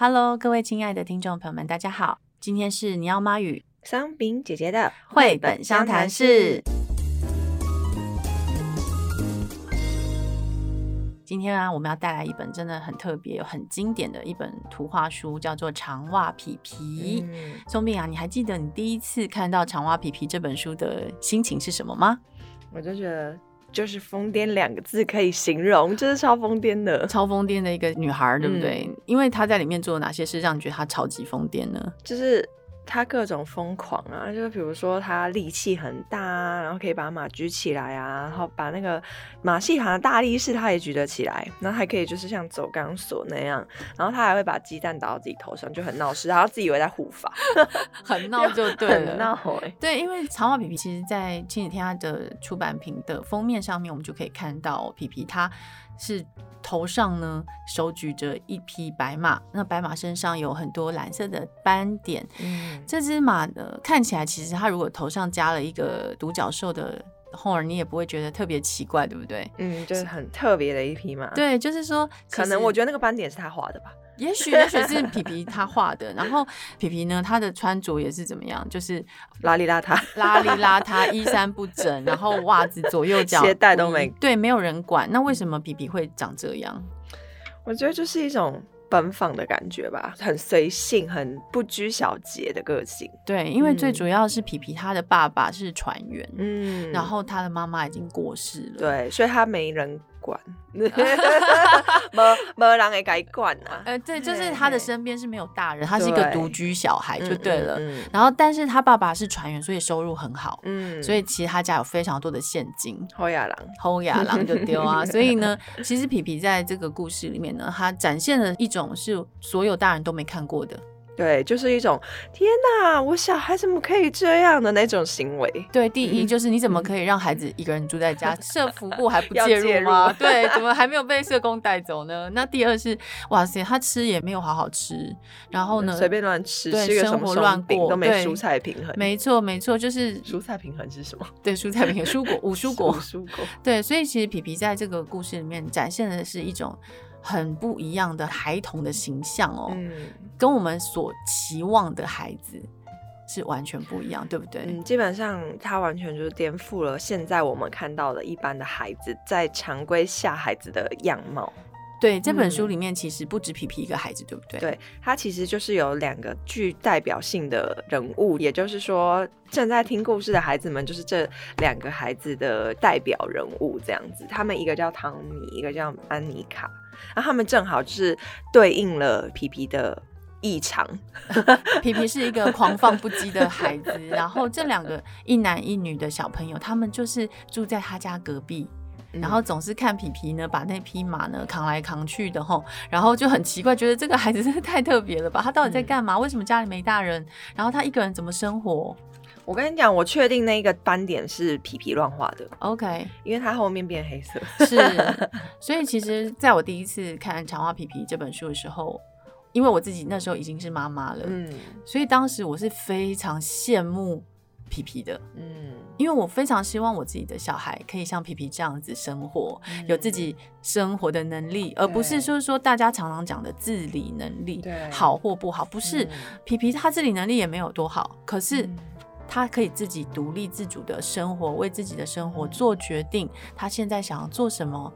Hello，各位亲爱的听众朋友们，大家好，今天是尼奥妈与桑饼姐姐的绘本相谈室。今天啊，我们要带来一本真的很特别、很经典的一本图画书，叫做《长袜皮皮》。松饼、嗯、啊，你还记得你第一次看到《长袜皮皮》这本书的心情是什么吗？我就觉得，就是疯癫两个字可以形容，就是超疯癫的，超疯癫的一个女孩，对不对？嗯、因为她在里面做了哪些事，让你觉得她超级疯癫呢？就是。他各种疯狂啊，就是比如说他力气很大啊，然后可以把马举起来啊，然后把那个马戏团的大力士他也举得起来，然后还可以就是像走钢索那样，然后他还会把鸡蛋打到自己头上，就很闹事，然后自己以为在护法，很闹就对了，很闹哎、欸，对，因为长毛皮皮其实在亲子天下的出版品的封面上面，我们就可以看到皮皮他是。头上呢，手举着一匹白马，那白马身上有很多蓝色的斑点。嗯，这只马呢，看起来其实它如果头上加了一个独角兽的 horn，你也不会觉得特别奇怪，对不对？嗯，就是很特别的一匹马。对，就是说，可能我觉得那个斑点是他画的吧。也许 也许是皮皮他画的，然后皮皮呢，他的穿着也是怎么样，就是邋里邋遢，邋里邋遢，衣衫不整，然后袜子左右脚鞋带都没，对，没有人管。那为什么皮皮会长这样？我觉得就是一种奔放的感觉吧，很随性，很不拘小节的个性。对，因为最主要是皮皮他的爸爸是船员，嗯，然后他的妈妈已经过世了，对，所以他没人。管，没没人会该管啊。呃，对，就是他的身边是没有大人，他是一个独居小孩，就对了。嗯嗯嗯、然后，但是他爸爸是船员，所以收入很好。嗯，所以其实他家有非常多的现金。好野人，好野人就丢啊。所以呢，其实皮皮在这个故事里面呢，他展现了一种是所有大人都没看过的。对，就是一种天哪，我小孩怎么可以这样的那种行为？对，第一就是你怎么可以让孩子一个人住在家，社服部还不介入吗？入 对，怎么还没有被社工带走呢？那第二是，哇塞，他吃也没有好好吃，然后呢，随便乱吃，对，吃生活乱过，都没蔬菜平衡。没错，没错，就是蔬菜平衡是什么？对，蔬菜平衡，蔬果，五蔬果，蔬果。对，所以其实皮皮在这个故事里面展现的是一种。很不一样的孩童的形象哦，嗯，跟我们所期望的孩子是完全不一样，对不对？嗯，基本上他完全就是颠覆了现在我们看到的一般的孩子在常规下孩子的样貌。对，这本书里面其实不止皮皮一个孩子，对不对？对，他其实就是有两个具代表性的人物，也就是说，正在听故事的孩子们就是这两个孩子的代表人物，这样子。他们一个叫汤米，一个叫安妮卡。然后他们正好就是对应了皮皮的异常。皮皮是一个狂放不羁的孩子，然后这两个一男一女的小朋友，他们就是住在他家隔壁，然后总是看皮皮呢把那匹马呢扛来扛去的吼，然后就很奇怪，觉得这个孩子真的太特别了吧？他到底在干嘛？为什么家里没大人？然后他一个人怎么生活？我跟你讲，我确定那个斑点是皮皮乱画的。OK，因为它后面变黑色。是，所以其实在我第一次看《长袜皮皮》这本书的时候，因为我自己那时候已经是妈妈了，嗯，所以当时我是非常羡慕皮皮的，嗯，因为我非常希望我自己的小孩可以像皮皮这样子生活，嗯、有自己生活的能力，而不是说说大家常常讲的自理能力，对，好或不好，不是、嗯、皮皮他自理能力也没有多好，可是。嗯他可以自己独立自主的生活，为自己的生活做决定。他现在想要做什么？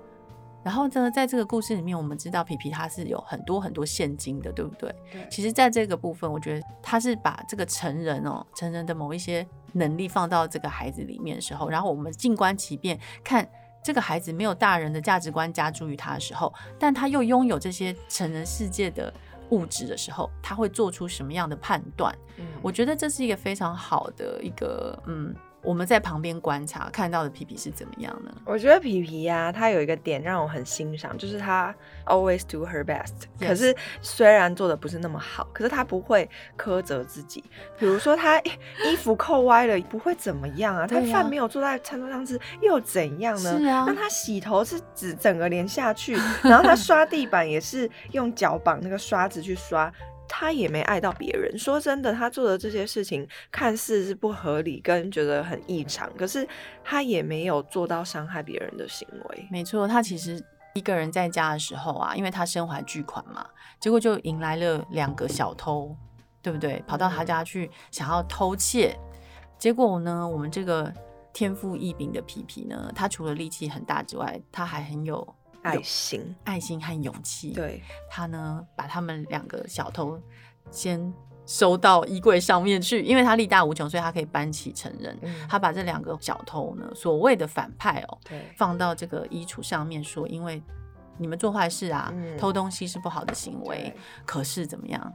然后呢，在这个故事里面，我们知道皮皮他是有很多很多现金的，对不对？对。其实，在这个部分，我觉得他是把这个成人哦，成人的某一些能力放到这个孩子里面的时候，然后我们静观其变，看这个孩子没有大人的价值观加诸于他的时候，但他又拥有这些成人世界的。物质的时候，他会做出什么样的判断？嗯，我觉得这是一个非常好的一个，嗯。我们在旁边观察看到的皮皮是怎么样呢？我觉得皮皮呀、啊，他有一个点让我很欣赏，就是他 always do her best。可是虽然做的不是那么好，可是他不会苛责自己。比如说他 衣服扣歪了，不会怎么样啊？他饭没有坐在餐桌上吃，又怎样呢？是啊。那他洗头是指整个连下去，然后他刷地板也是用脚绑那个刷子去刷。他也没爱到别人。说真的，他做的这些事情看似是不合理，跟觉得很异常，可是他也没有做到伤害别人的行为。没错，他其实一个人在家的时候啊，因为他身怀巨款嘛，结果就迎来了两个小偷，对不对？跑到他家去想要偷窃，结果呢，我们这个天赋异禀的皮皮呢，他除了力气很大之外，他还很，有爱心、爱心和勇气。对，他呢，把他们两个小偷先。收到衣柜上面去，因为他力大无穷，所以他可以搬起成人。嗯、他把这两个小偷呢，所谓的反派哦，放到这个衣橱上面说，因为你们做坏事啊，嗯、偷东西是不好的行为。可是怎么样？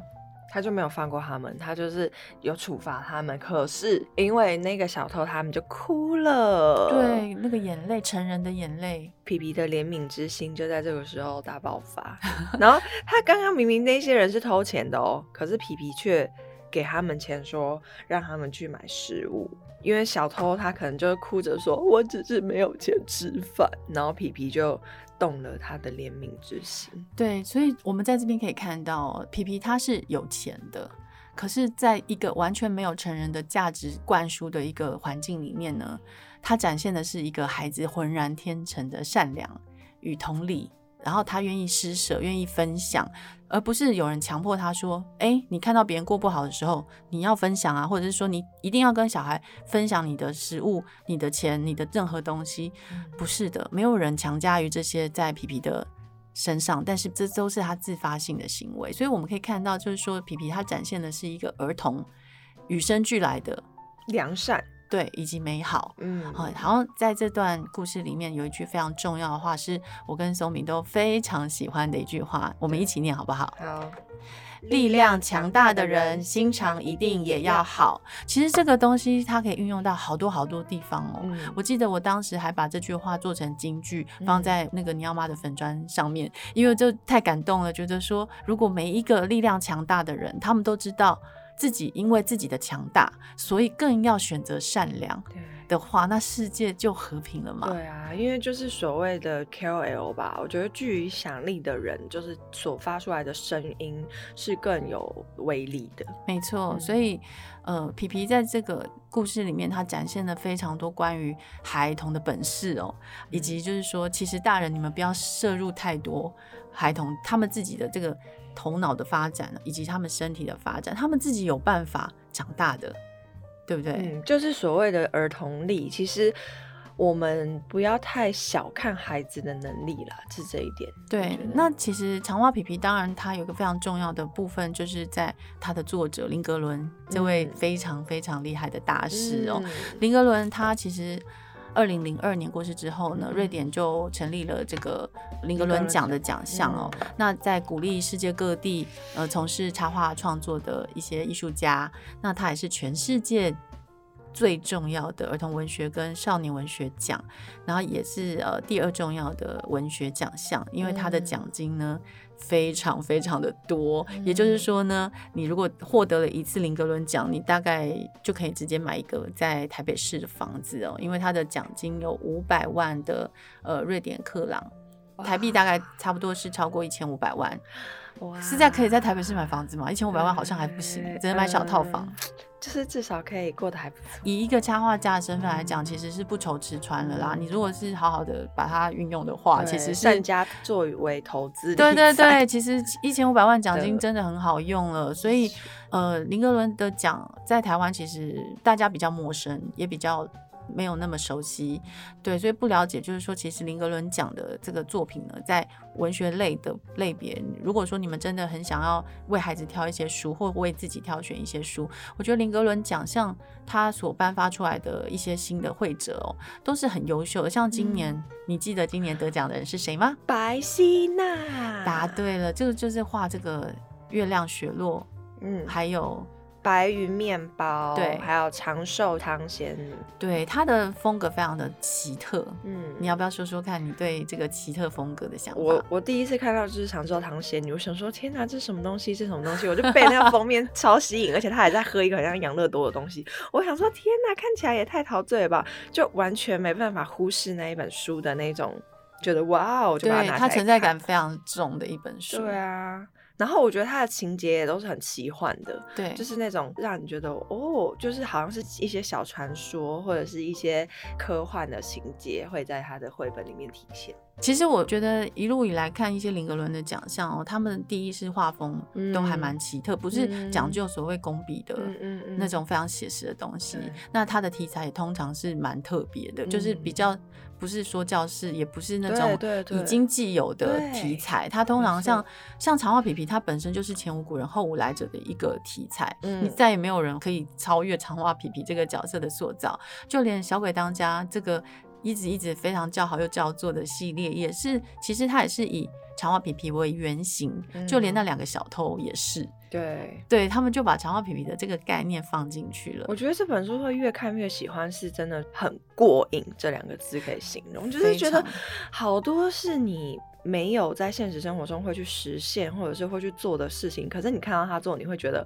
他就没有放过他们，他就是有处罚他们。可是因为那个小偷，他们就哭了。对，那个眼泪，成人的眼泪。皮皮的怜悯之心就在这个时候大爆发。然后他刚刚明明那些人是偷钱的哦，可是皮皮却给他们钱，说让他们去买食物。因为小偷他可能就哭着说：“我只是没有钱吃饭。”然后皮皮就。动了他的怜悯之心，对，所以我们在这边可以看到，皮皮他是有钱的，可是在一个完全没有成人的价值灌输的一个环境里面呢，他展现的是一个孩子浑然天成的善良与同理。然后他愿意施舍，愿意分享，而不是有人强迫他说：“哎，你看到别人过不好的时候，你要分享啊，或者是说你一定要跟小孩分享你的食物、你的钱、你的任何东西。”不是的，没有人强加于这些在皮皮的身上，但是这都是他自发性的行为。所以我们可以看到，就是说皮皮他展现的是一个儿童与生俱来的良善。对，以及美好，嗯，好，然后在这段故事里面有一句非常重要的话，是我跟松饼都非常喜欢的一句话，我们一起念好不好？好，力量强大的人心肠一定也要好。其实这个东西它可以运用到好多好多地方哦。嗯、我记得我当时还把这句话做成金句，放在那个尼奥妈的粉砖上面，嗯、因为就太感动了，觉得说如果每一个力量强大的人，他们都知道。自己因为自己的强大，所以更要选择善良的话，那世界就和平了嘛？对啊，因为就是所谓的 KOL 吧，我觉得具影响力的人，就是所发出来的声音是更有威力的。没错，嗯、所以呃，皮皮在这个故事里面，他展现了非常多关于孩童的本事哦，以及就是说，其实大人你们不要摄入太多孩童他们自己的这个。头脑的发展以及他们身体的发展，他们自己有办法长大的，对不对？嗯，就是所谓的儿童力。其实我们不要太小看孩子的能力了，是这一点。对，那其实长袜皮皮当然他有一个非常重要的部分，就是在它的作者林格伦这位非常非常厉害的大师哦。嗯、林格伦他其实。二零零二年过世之后呢，瑞典就成立了这个林格伦奖的奖项哦。嗯、那在鼓励世界各地呃从事插画创作的一些艺术家，那他也是全世界最重要的儿童文学跟少年文学奖，然后也是呃第二重要的文学奖项，因为他的奖金呢。嗯非常非常的多，也就是说呢，你如果获得了一次林格伦奖，你大概就可以直接买一个在台北市的房子哦，因为他的奖金有五百万的呃瑞典克朗，台币大概差不多是超过一千五百万。哇，是在可以在台北市买房子吗？一千五百万好像还不行，只能买小套房。就是至少可以过得还不错。以一个插画家的身份来讲，其实是不愁吃穿了啦。你如果是好好的把它运用的话，其实是善加作为投资。对对对，其实一千五百万奖金真的很好用了。所以，呃，林格伦的奖在台湾其实大家比较陌生，也比较。没有那么熟悉，对，所以不了解。就是说，其实林格伦奖的这个作品呢，在文学类的类别，如果说你们真的很想要为孩子挑一些书，或为自己挑选一些书，我觉得林格伦奖项他所颁发出来的一些新的会者哦，都是很优秀的。像今年，嗯、你记得今年得奖的人是谁吗？白希娜。答对了，这个就是画这个月亮雪落，嗯，还有。白云面包，对，还有长寿汤仙女，对，他的风格非常的奇特。嗯，你要不要说说看你对这个奇特风格的想法？我我第一次看到就是长寿汤仙女，我想说天哪，这什么东西？这是什么东西？我就被那个 封面超吸引，而且他还在喝一个很像养乐多的东西。我想说天哪，看起来也太陶醉了吧！就完全没办法忽视那一本书的那种，觉得哇哦，就把它拿起来它存在感非常重的一本书。对啊。然后我觉得它的情节也都是很奇幻的，对，就是那种让你觉得哦，就是好像是一些小传说或者是一些科幻的情节会在他的绘本里面体现。其实我觉得一路以来看一些林格伦的奖项哦，他们第一是画风都还蛮奇特，嗯、不是讲究所谓工笔的那种非常写实的东西。嗯嗯嗯、那他的题材也通常是蛮特别的，嗯、就是比较不是说教室，也不是那种已经既有的题材。它通常像像长话皮皮，它本身就是前无古人后无来者的一个题材，嗯、你再也没有人可以超越长话皮皮这个角色的塑造，就连小鬼当家这个。一直一直非常叫好又叫座的系列，也是其实它也是以长袜皮皮为原型，嗯、就连那两个小偷也是。对，对他们就把长袜皮皮的这个概念放进去了。我觉得这本书会越看越喜欢，是真的很过瘾，这两个字可以形容，就是觉得好多是你。没有在现实生活中会去实现或者是会去做的事情，可是你看到他做，你会觉得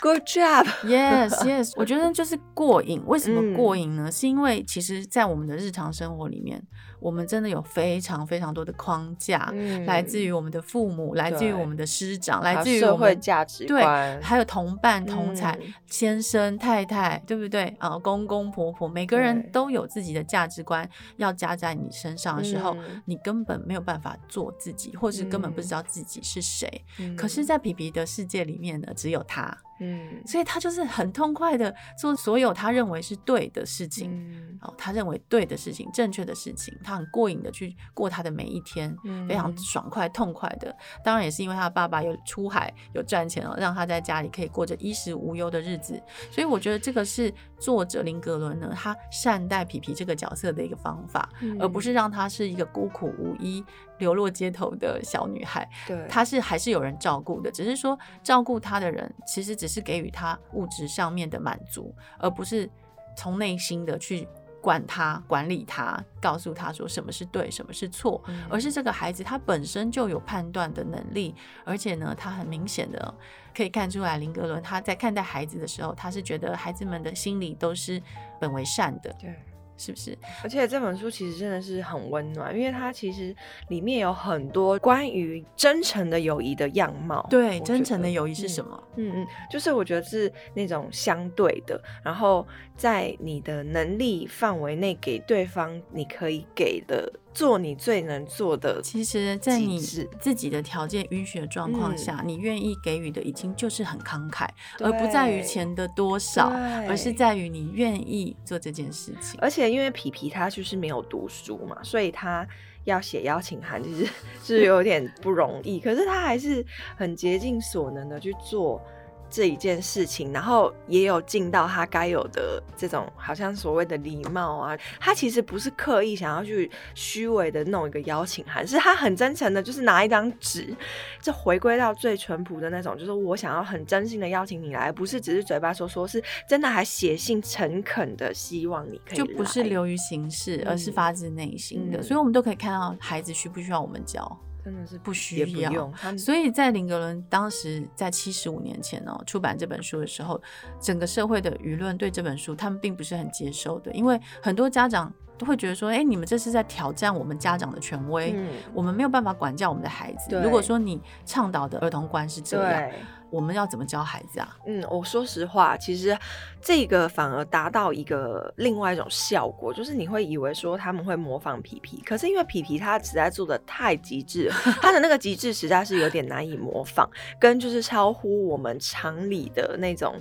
good job，yes yes。我觉得就是过瘾。为什么过瘾呢？嗯、是因为其实，在我们的日常生活里面，我们真的有非常非常多的框架，嗯、来自于我们的父母，来自于我们的师长，来自于社会价值观，对，还有同伴、同才、嗯、先生、太太，对不对？啊，公公婆婆，每个人都有自己的价值观要加在你身上的时候，嗯、你根本没有办法。做自己，或是根本不知道自己是谁。嗯、可是，在皮皮的世界里面呢，只有他。嗯，所以他就是很痛快的做所有他认为是对的事情，嗯、哦，他认为对的事情、正确的事情，他很过瘾的去过他的每一天，嗯、非常爽快、痛快的。当然也是因为他的爸爸有出海、有赚钱哦，让他在家里可以过着衣食无忧的日子。所以我觉得这个是作者林格伦呢，他善待皮皮这个角色的一个方法，嗯、而不是让他是一个孤苦无依、流落街头的小女孩。对，她是还是有人照顾的，只是说照顾她的人其实只。是给予她物质上面的满足，而不是从内心的去管她、管理她，告诉她说什么是对，什么是错，嗯、而是这个孩子他本身就有判断的能力，而且呢，他很明显的可以看出来，林格伦他在看待孩子的时候，他是觉得孩子们的心里都是本为善的。对。是不是？而且这本书其实真的是很温暖，因为它其实里面有很多关于真诚的友谊的样貌。对，真诚的友谊是什么？嗯嗯，就是我觉得是那种相对的，然后在你的能力范围内给对方你可以给的。做你最能做的，其实，在你自己的条件允许的状况下，嗯、你愿意给予的已经就是很慷慨，而不在于钱的多少，而是在于你愿意做这件事情。而且，因为皮皮他就是没有读书嘛，所以他要写邀请函，就是 是有点不容易。可是他还是很竭尽所能的去做。这一件事情，然后也有尽到他该有的这种好像所谓的礼貌啊。他其实不是刻意想要去虚伪的弄一个邀请函，是他很真诚的，就是拿一张纸，就回归到最淳朴的那种，就是我想要很真心的邀请你来，不是只是嘴巴说说，是真的还写信诚恳的希望你可以，就不是流于形式，而是发自内心的。嗯、所以，我们都可以看到孩子需不需要我们教。真的是不需要，所以在林格伦当时在七十五年前哦出版这本书的时候，整个社会的舆论对这本书他们并不是很接受的，因为很多家长都会觉得说，哎，你们这是在挑战我们家长的权威，嗯、我们没有办法管教我们的孩子。如果说你倡导的儿童观是这样。我们要怎么教孩子啊？嗯，我说实话，其实这个反而达到一个另外一种效果，就是你会以为说他们会模仿皮皮，可是因为皮皮他实在做的太极致，他的那个极致实在是有点难以模仿，跟就是超乎我们常理的那种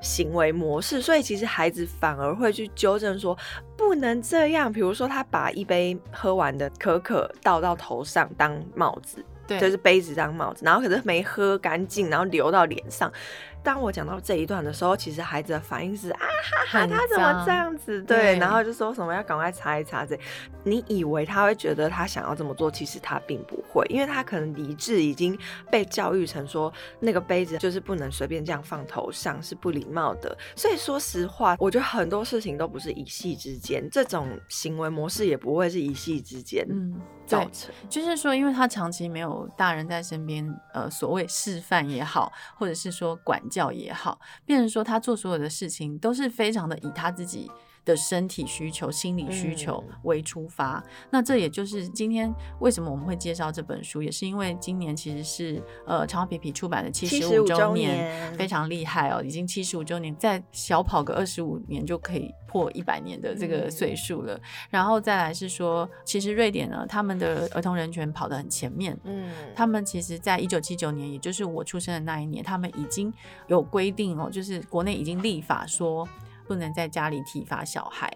行为模式，所以其实孩子反而会去纠正说不能这样。比如说他把一杯喝完的可可倒到头上当帽子。对就是杯子当帽子，然后可是没喝干净，然后流到脸上。当我讲到这一段的时候，其实孩子的反应是啊哈哈，他怎么这样子？对，对然后就说什么要赶快擦一擦这。你以为他会觉得他想要这么做，其实他并不会，因为他可能理智已经被教育成说那个杯子就是不能随便这样放头上，是不礼貌的。所以说实话，我觉得很多事情都不是一夕之间，这种行为模式也不会是一夕之间。嗯。造成就是说，因为他长期没有大人在身边，呃，所谓示范也好，或者是说管教也好，变成说他做所有的事情都是非常的以他自己的身体需求、心理需求为出发。嗯、那这也就是今天为什么我们会介绍这本书，也是因为今年其实是呃长话皮皮出版的七十五周年，非常厉害哦，已经七十五周年，再小跑个二十五年就可以破一百年的这个岁数了。嗯、然后再来是说，其实瑞典呢，他们的儿童人权跑得很前面，嗯，他们其实在一九七九年，也就是我出生的那一年，他们已经有规定哦，就是国内已经立法说。不能在家里体罚小孩，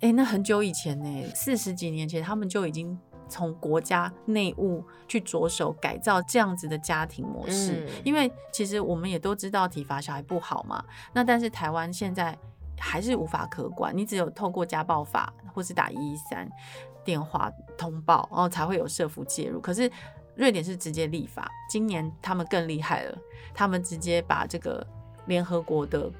哎，那很久以前呢，四十几年前，他们就已经从国家内务去着手改造这样子的家庭模式。嗯、因为其实我们也都知道体罚小孩不好嘛，那但是台湾现在还是无法可管，你只有透过家暴法或是打一一三电话通报，然后才会有社福介入。可是瑞典是直接立法，今年他们更厉害了，他们直接把这个联合国的。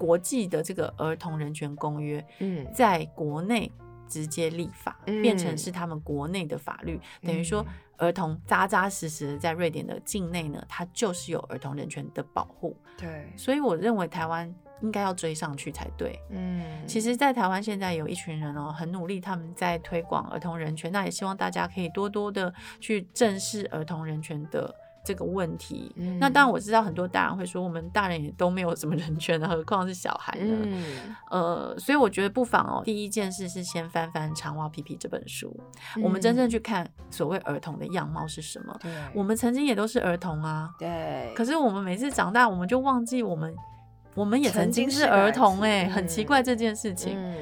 国际的这个儿童人权公约，嗯，在国内直接立法，嗯、变成是他们国内的法律，嗯、等于说儿童扎扎实实的在瑞典的境内呢，它就是有儿童人权的保护。对，所以我认为台湾应该要追上去才对。嗯，其实，在台湾现在有一群人哦，很努力，他们在推广儿童人权，那也希望大家可以多多的去正视儿童人权的。这个问题，嗯、那当然我知道很多大人会说，我们大人也都没有什么人权，何况是小孩呢？嗯、呃，所以我觉得不妨哦，第一件事是先翻翻《长袜皮皮》这本书，嗯、我们真正去看所谓儿童的样貌是什么。对，我们曾经也都是儿童啊。对。可是我们每次长大，我们就忘记我们，我们也曾经是儿童哎、欸，很奇怪这件事情。嗯。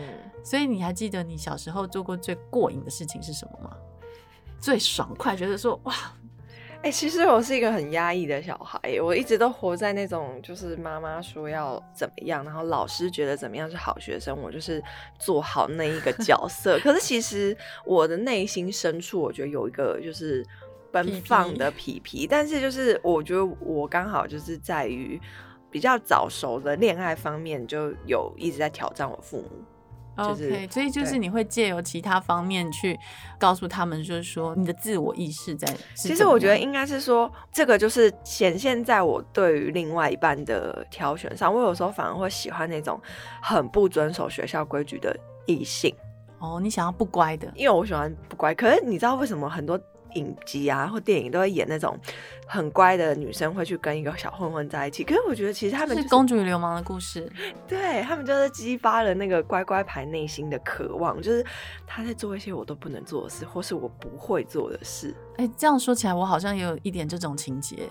所以你还记得你小时候做过最过瘾的事情是什么吗？最爽快，觉得说哇。哎、欸，其实我是一个很压抑的小孩，我一直都活在那种就是妈妈说要怎么样，然后老师觉得怎么样是好学生，我就是做好那一个角 色。可是其实我的内心深处，我觉得有一个就是奔放的皮皮，皮皮，但是就是我觉得我刚好就是在于比较早熟的恋爱方面，就有一直在挑战我父母。就是、OK，所以就是你会借由其他方面去告诉他们，就是说你的自我意识在。其实我觉得应该是说，这个就是显现在我对于另外一半的挑选上。我有时候反而会喜欢那种很不遵守学校规矩的异性。哦，你想要不乖的？因为我喜欢不乖。可是你知道为什么很多？影集啊，或电影都会演那种很乖的女生会去跟一个小混混在一起。可是我觉得其实他们、就是、是公主与流氓的故事，对，他们就是激发了那个乖乖牌内心的渴望，就是他在做一些我都不能做的事，或是我不会做的事。哎、欸，这样说起来，我好像也有一点这种情节。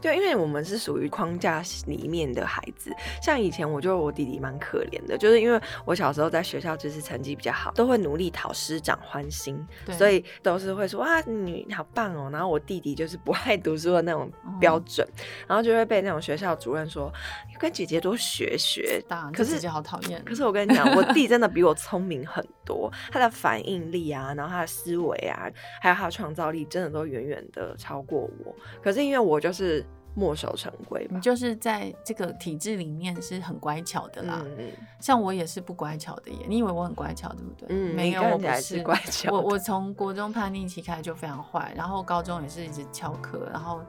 对，因为我们是属于框架里面的孩子，像以前我觉得我弟弟蛮可怜的，就是因为我小时候在学校就是成绩比较好，都会努力讨师长欢心，对所以都是会说哇你好棒哦，然后我弟弟就是不爱读书的那种标准，嗯、然后就会被那种学校主任说跟姐姐多学学。可是姐姐好讨厌。可是我跟你讲，我弟真的比我聪明很多，他的反应力啊，然后他的思维啊，还有他的创造力，真的都远远的超过我。可是因为我就是。墨守成规，你就是在这个体制里面是很乖巧的啦。嗯、像我也是不乖巧的耶。你以为我很乖巧，对不对？嗯，没有，我不是乖巧。我我从国中叛逆期开始就非常坏，然后高中也是一直翘课，然后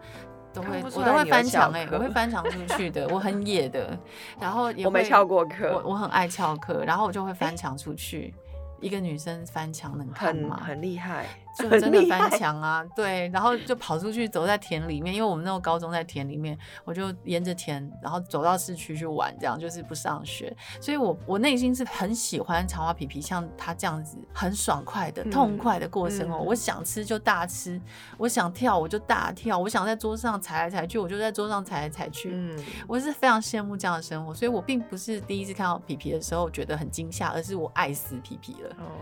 都会我都会翻墙哎，我会翻墙出去的，我很野的。然后也我没翘过课，我我很爱翘课，然后我就会翻墙出去。欸一个女生翻墙能看吗？很很厉害，就真的翻墙啊！对，然后就跑出去走在田里面，因为我们那个高中在田里面，我就沿着田，然后走到市区去玩，这样就是不上学。所以我我内心是很喜欢长花皮皮像他这样子很爽快的、痛快的过生活。我想吃就大吃，我想跳我就大跳，我想在桌上踩来踩去，我就在桌上踩来踩去。嗯，我是非常羡慕这样的生活，所以我并不是第一次看到皮皮的时候觉得很惊吓，而是我爱死皮皮了。哦。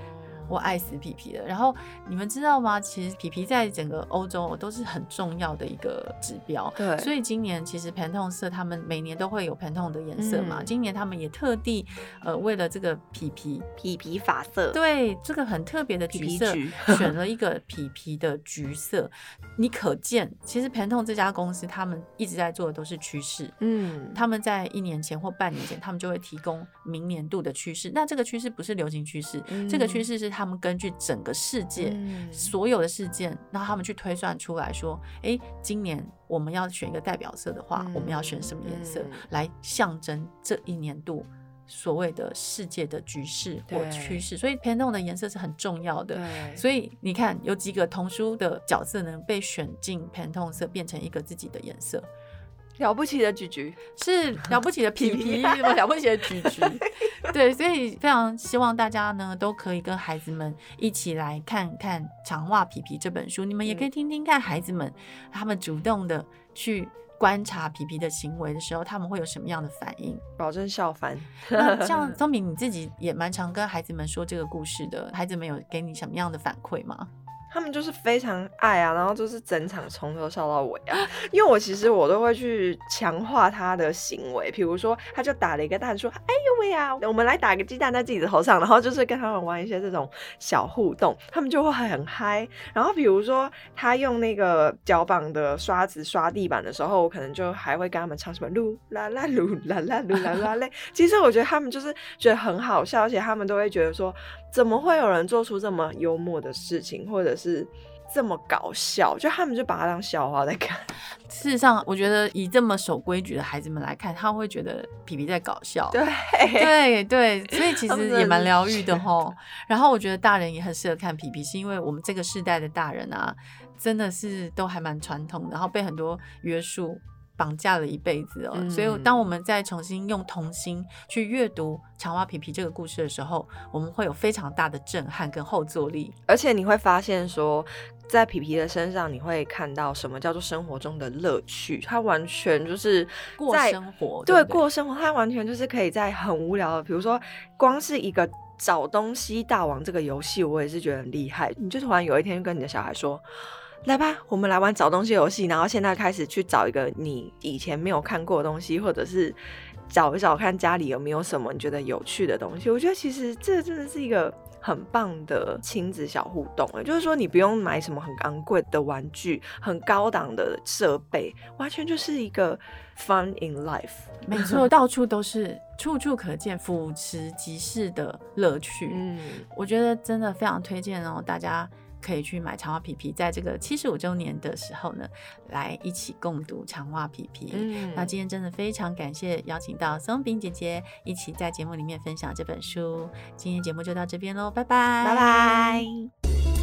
我爱死皮皮了。然后你们知道吗？其实皮皮在整个欧洲都是很重要的一个指标。对。所以今年其实 Pantone 色他们每年都会有 Pantone 的颜色嘛。嗯、今年他们也特地呃为了这个皮皮皮皮发色，对这个很特别的橘色，皮皮选了一个皮皮的橘色。你可见，其实 Pantone 这家公司他们一直在做的都是趋势。嗯。他们在一年前或半年前，他们就会提供明年度的趋势。那这个趋势不是流行趋势，嗯、这个趋势是。他们根据整个世界、嗯、所有的事件，然后他们去推算出来说，哎，今年我们要选一个代表色的话，嗯、我们要选什么颜色来象征这一年度所谓的世界的局势或趋势，所以 Pantone 的颜色是很重要的。所以你看，有几个童书的角色能，被选进 Pantone 色，变成一个自己的颜色。了不起的橘橘，是了不起的皮皮，了不起的橘橘。对，所以非常希望大家呢，都可以跟孩子们一起来看看《长袜皮皮》这本书。你们也可以听听看孩子们他们主动的去。观察皮皮的行为的时候，他们会有什么样的反应？保证笑翻。那 像宗明，你自己也蛮常跟孩子们说这个故事的，孩子们有给你什么样的反馈吗？他们就是非常爱啊，然后就是整场从头笑到尾啊。因为我其实我都会去强化他的行为，比如说他就打了一个蛋，说：“哎呦喂啊，我们来打个鸡蛋在自己的头上。”然后就是跟他们玩一些这种小互动，他们就会很嗨。然后比如说他用那个脚绑的刷子刷地板的时候，我可能就还会跟他们唱什么“噜啦啦噜啦啦噜啦啦嘞 ”。其实我觉得他们就是觉得很好笑，而且他们都会觉得说。怎么会有人做出这么幽默的事情，或者是这么搞笑？就他们就把它当笑话在看。事实上，我觉得以这么守规矩的孩子们来看，他会觉得皮皮在搞笑。对对对，所以其实 也蛮疗愈的吼。然后我觉得大人也很适合看皮皮，是因为我们这个世代的大人啊，真的是都还蛮传统，然后被很多约束。绑架了一辈子哦，嗯、所以当我们再重新用童心去阅读《长袜皮皮》这个故事的时候，我们会有非常大的震撼跟后坐力。而且你会发现说，在皮皮的身上，你会看到什么叫做生活中的乐趣。他完全就是过生活，对，对，对，过生活，他完全就是可以在很无聊的，比如说光是一个找东西大王这个游戏，我也是觉得很厉害。你就突然有一天跟你的小孩说。来吧，我们来玩找东西游戏。然后现在开始去找一个你以前没有看过的东西，或者是找一找看家里有没有什么你觉得有趣的东西。我觉得其实这真的是一个很棒的亲子小互动。哎，就是说你不用买什么很昂贵的玩具、很高档的设备，完全就是一个 fun in life。没错，到处都是，处处可见俯拾即是的乐趣。嗯，我觉得真的非常推荐哦，大家。可以去买长袜皮皮，在这个七十五周年的时候呢，来一起共读长袜皮皮。嗯，那今天真的非常感谢邀请到松饼姐姐一起在节目里面分享这本书。今天节目就到这边喽，拜拜，拜拜。